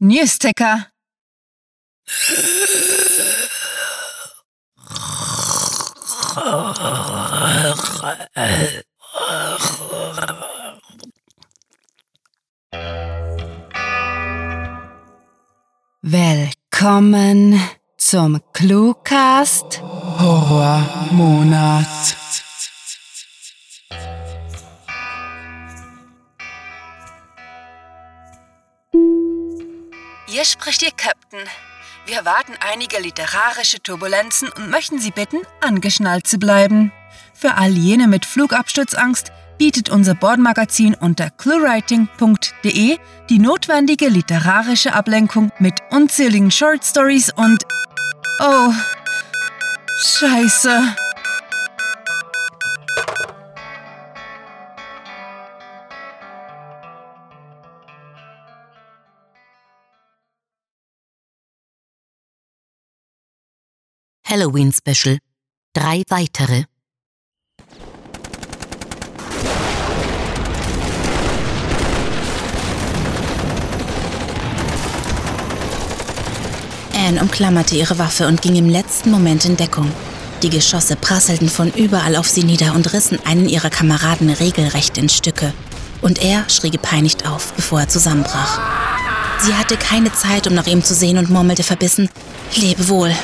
Newsticker. Willkommen zum Cluecast Horrormonat. Hier spricht Ihr Captain. Wir erwarten einige literarische Turbulenzen und möchten Sie bitten, angeschnallt zu bleiben. Für all jene mit Flugabsturzangst bietet unser Bordmagazin unter cluewriting.de die notwendige literarische Ablenkung mit unzähligen Short Stories und... Oh, scheiße. Halloween Special. Drei weitere. Anne umklammerte ihre Waffe und ging im letzten Moment in Deckung. Die Geschosse prasselten von überall auf sie nieder und rissen einen ihrer Kameraden regelrecht in Stücke. Und er schrie gepeinigt auf, bevor er zusammenbrach. Sie hatte keine Zeit, um nach ihm zu sehen und murmelte verbissen, Lebe wohl.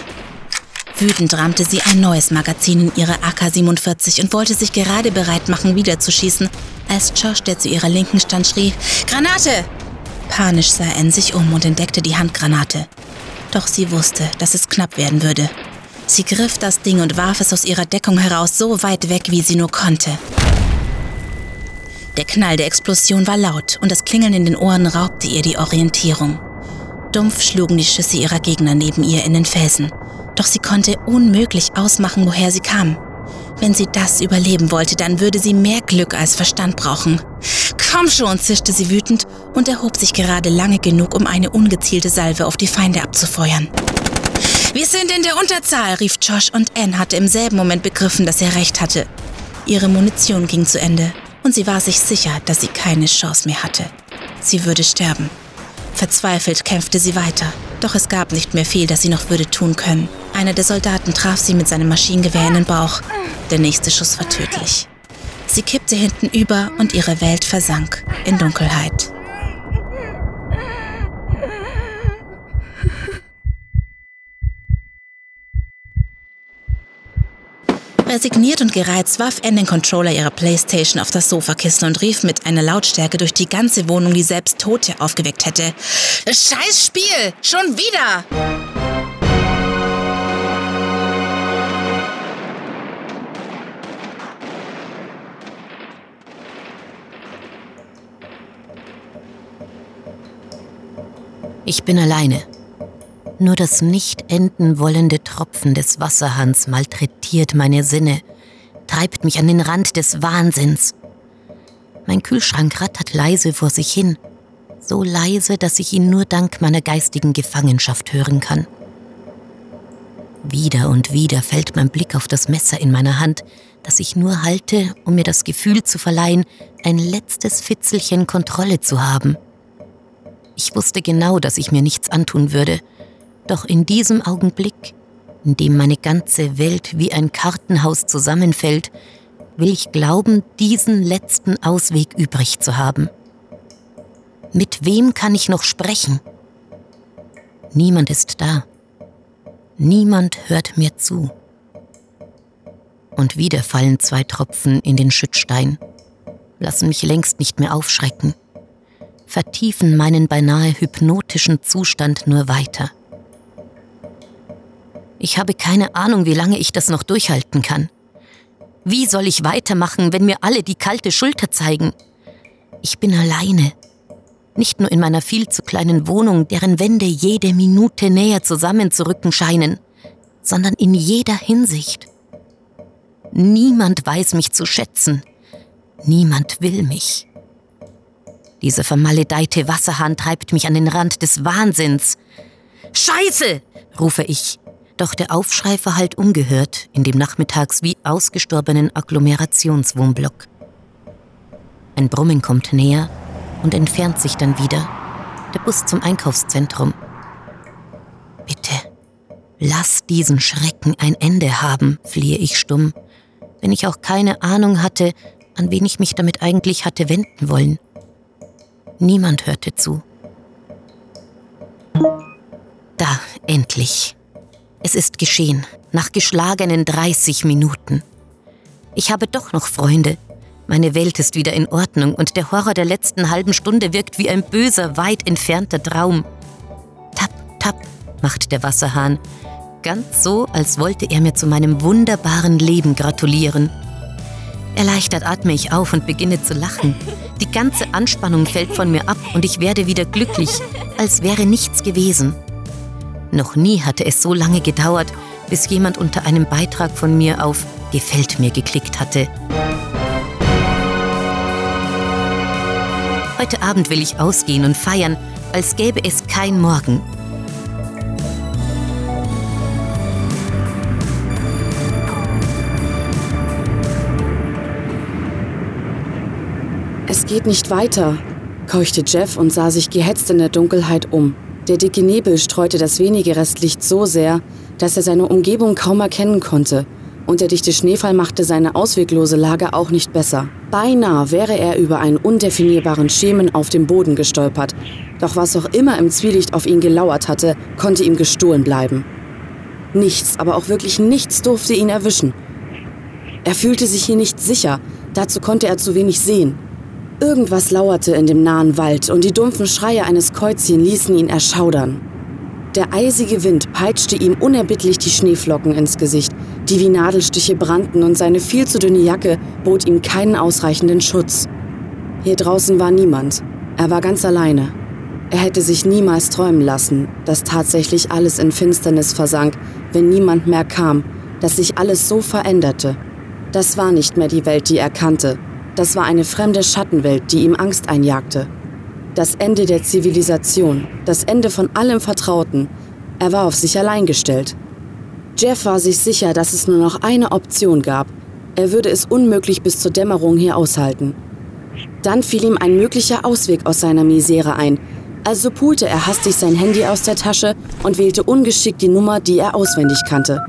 Wütend rammte sie ein neues Magazin in ihre AK-47 und wollte sich gerade bereit machen, wieder zu schießen, als Josh, der zu ihrer Linken stand, schrie, Granate! Panisch sah Anne sich um und entdeckte die Handgranate. Doch sie wusste, dass es knapp werden würde. Sie griff das Ding und warf es aus ihrer Deckung heraus so weit weg, wie sie nur konnte. Der Knall der Explosion war laut und das Klingeln in den Ohren raubte ihr die Orientierung. Dumpf schlugen die Schüsse ihrer Gegner neben ihr in den Felsen. Doch sie konnte unmöglich ausmachen, woher sie kamen. Wenn sie das überleben wollte, dann würde sie mehr Glück als Verstand brauchen. Komm schon, zischte sie wütend und erhob sich gerade lange genug, um eine ungezielte Salve auf die Feinde abzufeuern. Wir sind in der Unterzahl, rief Josh und Anne hatte im selben Moment begriffen, dass er recht hatte. Ihre Munition ging zu Ende und sie war sich sicher, dass sie keine Chance mehr hatte. Sie würde sterben. Verzweifelt kämpfte sie weiter, doch es gab nicht mehr viel, das sie noch würde tun können. Einer der Soldaten traf sie mit seinem Maschinengewehr in den Bauch. Der nächste Schuss war tödlich. Sie kippte hinten über und ihre Welt versank in Dunkelheit. Resigniert und gereizt warf Anne den Controller ihrer Playstation auf das Sofakissen und rief mit einer Lautstärke durch die ganze Wohnung, die selbst Tote aufgeweckt hätte. Scheiß Spiel! Schon wieder! Ich bin alleine. Nur das nicht enden wollende Tropfen des Wasserhahns malträtiert meine Sinne, treibt mich an den Rand des Wahnsinns. Mein Kühlschrank rattert leise vor sich hin, so leise, dass ich ihn nur dank meiner geistigen Gefangenschaft hören kann. Wieder und wieder fällt mein Blick auf das Messer in meiner Hand, das ich nur halte, um mir das Gefühl zu verleihen, ein letztes Fitzelchen Kontrolle zu haben. Ich wusste genau, dass ich mir nichts antun würde, doch in diesem Augenblick, in dem meine ganze Welt wie ein Kartenhaus zusammenfällt, will ich glauben, diesen letzten Ausweg übrig zu haben. Mit wem kann ich noch sprechen? Niemand ist da. Niemand hört mir zu. Und wieder fallen zwei Tropfen in den Schüttstein, lassen mich längst nicht mehr aufschrecken, vertiefen meinen beinahe hypnotischen Zustand nur weiter. Ich habe keine Ahnung, wie lange ich das noch durchhalten kann. Wie soll ich weitermachen, wenn mir alle die kalte Schulter zeigen? Ich bin alleine. Nicht nur in meiner viel zu kleinen Wohnung, deren Wände jede Minute näher zusammenzurücken scheinen, sondern in jeder Hinsicht. Niemand weiß mich zu schätzen. Niemand will mich. Dieser vermaledeite Wasserhahn treibt mich an den Rand des Wahnsinns. Scheiße! rufe ich. Doch der Aufschrei verhallt ungehört in dem nachmittags wie ausgestorbenen Agglomerationswohnblock. Ein Brummen kommt näher und entfernt sich dann wieder. Der Bus zum Einkaufszentrum. Bitte, lass diesen Schrecken ein Ende haben, fliehe ich stumm, wenn ich auch keine Ahnung hatte, an wen ich mich damit eigentlich hatte wenden wollen. Niemand hörte zu. Da, endlich. Es ist geschehen, nach geschlagenen 30 Minuten. Ich habe doch noch Freunde. Meine Welt ist wieder in Ordnung und der Horror der letzten halben Stunde wirkt wie ein böser, weit entfernter Traum. Tap, tap, macht der Wasserhahn. Ganz so, als wollte er mir zu meinem wunderbaren Leben gratulieren. Erleichtert atme ich auf und beginne zu lachen. Die ganze Anspannung fällt von mir ab und ich werde wieder glücklich, als wäre nichts gewesen. Noch nie hatte es so lange gedauert, bis jemand unter einem Beitrag von mir auf Gefällt mir geklickt hatte. Heute Abend will ich ausgehen und feiern, als gäbe es kein Morgen. Geht nicht weiter, keuchte Jeff und sah sich gehetzt in der Dunkelheit um. Der dicke Nebel streute das wenige Restlicht so sehr, dass er seine Umgebung kaum erkennen konnte, und der dichte Schneefall machte seine ausweglose Lage auch nicht besser. Beinahe wäre er über einen undefinierbaren Schemen auf dem Boden gestolpert, doch was auch immer im Zwielicht auf ihn gelauert hatte, konnte ihm gestohlen bleiben. Nichts, aber auch wirklich nichts durfte ihn erwischen. Er fühlte sich hier nicht sicher, dazu konnte er zu wenig sehen. Irgendwas lauerte in dem nahen Wald und die dumpfen Schreie eines Käuzchen ließen ihn erschaudern. Der eisige Wind peitschte ihm unerbittlich die Schneeflocken ins Gesicht, die wie Nadelstiche brannten und seine viel zu dünne Jacke bot ihm keinen ausreichenden Schutz. Hier draußen war niemand. Er war ganz alleine. Er hätte sich niemals träumen lassen, dass tatsächlich alles in Finsternis versank, wenn niemand mehr kam, dass sich alles so veränderte. Das war nicht mehr die Welt, die er kannte, das war eine fremde Schattenwelt, die ihm Angst einjagte. Das Ende der Zivilisation, das Ende von allem Vertrauten. Er war auf sich allein gestellt. Jeff war sich sicher, dass es nur noch eine Option gab. Er würde es unmöglich bis zur Dämmerung hier aushalten. Dann fiel ihm ein möglicher Ausweg aus seiner Misere ein. Also pulte er hastig sein Handy aus der Tasche und wählte ungeschickt die Nummer, die er auswendig kannte.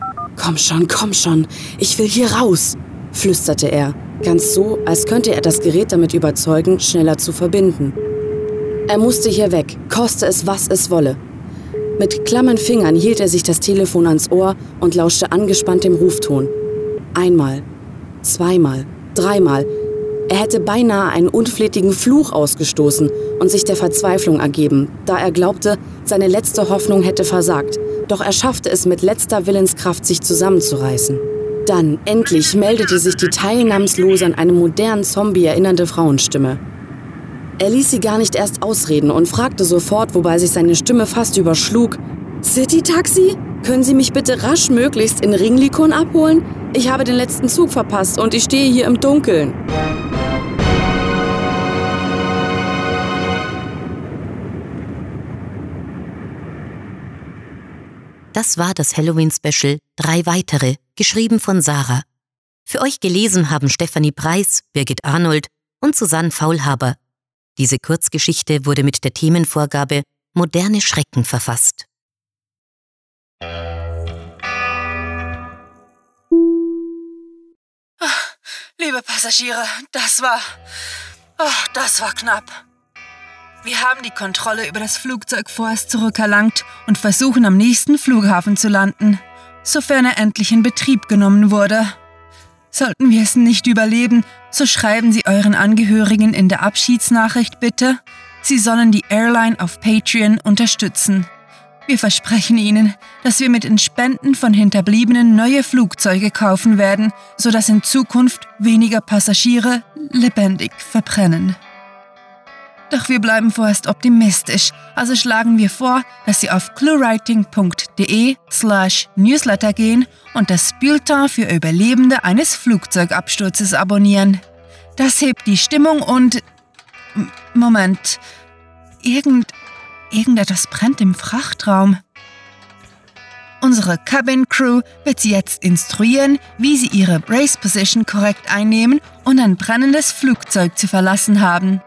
Komm schon, komm schon, ich will hier raus, flüsterte er. Ganz so, als könnte er das Gerät damit überzeugen, schneller zu verbinden. Er musste hier weg, koste es, was es wolle. Mit klammen Fingern hielt er sich das Telefon ans Ohr und lauschte angespannt dem Rufton. Einmal, zweimal, dreimal. Er hätte beinahe einen unflätigen Fluch ausgestoßen und sich der Verzweiflung ergeben, da er glaubte, seine letzte Hoffnung hätte versagt. Doch er schaffte es mit letzter Willenskraft, sich zusammenzureißen. Dann, endlich, meldete sich die teilnahmslose an einen modernen Zombie erinnernde Frauenstimme. Er ließ sie gar nicht erst ausreden und fragte sofort, wobei sich seine Stimme fast überschlug. City-Taxi? Können Sie mich bitte rasch möglichst in Ringlikon abholen? Ich habe den letzten Zug verpasst und ich stehe hier im Dunkeln. Das war das Halloween-Special Drei weitere, geschrieben von Sarah. Für euch gelesen haben Stefanie Preis, Birgit Arnold und Susanne Faulhaber. Diese Kurzgeschichte wurde mit der Themenvorgabe Moderne Schrecken verfasst. Ach, liebe Passagiere, das war. Oh, das war knapp. Wir haben die Kontrolle über das Flugzeug vorerst zurückerlangt und versuchen am nächsten Flughafen zu landen, sofern er endlich in Betrieb genommen wurde. Sollten wir es nicht überleben, so schreiben Sie euren Angehörigen in der Abschiedsnachricht bitte, Sie sollen die Airline auf Patreon unterstützen. Wir versprechen Ihnen, dass wir mit den Spenden von Hinterbliebenen neue Flugzeuge kaufen werden, sodass in Zukunft weniger Passagiere lebendig verbrennen. Doch wir bleiben vorerst optimistisch, also schlagen wir vor, dass Sie auf cluewriting.de slash newsletter gehen und das Bulletin für Überlebende eines Flugzeugabsturzes abonnieren. Das hebt die Stimmung und... Moment. Irgend... Irgendetwas brennt im Frachtraum. Unsere Cabin Crew wird Sie jetzt instruieren, wie Sie Ihre Brace Position korrekt einnehmen und ein brennendes Flugzeug zu verlassen haben.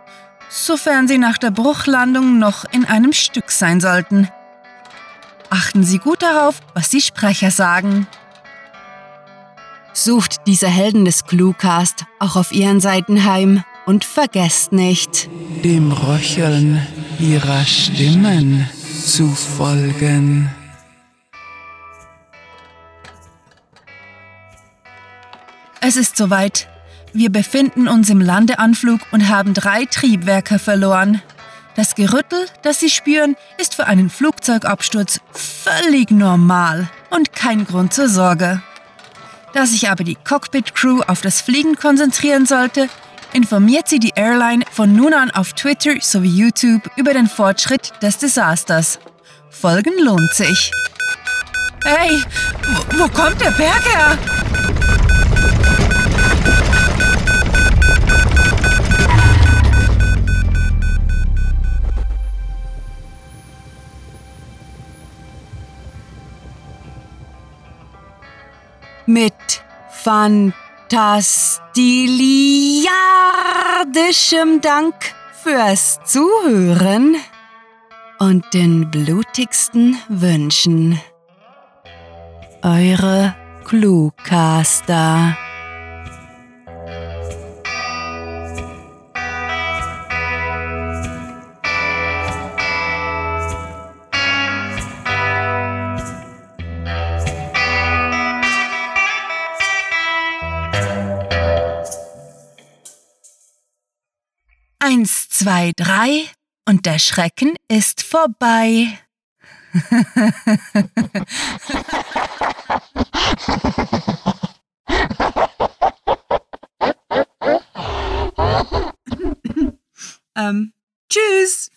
Sofern Sie nach der Bruchlandung noch in einem Stück sein sollten. Achten Sie gut darauf, was die Sprecher sagen. Sucht diese Helden des Cluecast auch auf ihren Seiten heim und vergesst nicht, dem Röcheln ihrer Stimmen zu folgen. Es ist soweit. Wir befinden uns im Landeanflug und haben drei Triebwerke verloren. Das Gerüttel, das Sie spüren, ist für einen Flugzeugabsturz völlig normal und kein Grund zur Sorge. Da sich aber die Cockpit-Crew auf das Fliegen konzentrieren sollte, informiert sie die Airline von nun an auf Twitter sowie YouTube über den Fortschritt des Desasters. Folgen lohnt sich. Hey, wo, kommt der Berg her? Fantastiliardischem Dank fürs Zuhören und den blutigsten Wünschen. Eure Cluecaster. Eins, zwei, drei und der Schrecken ist vorbei. ähm, tschüss.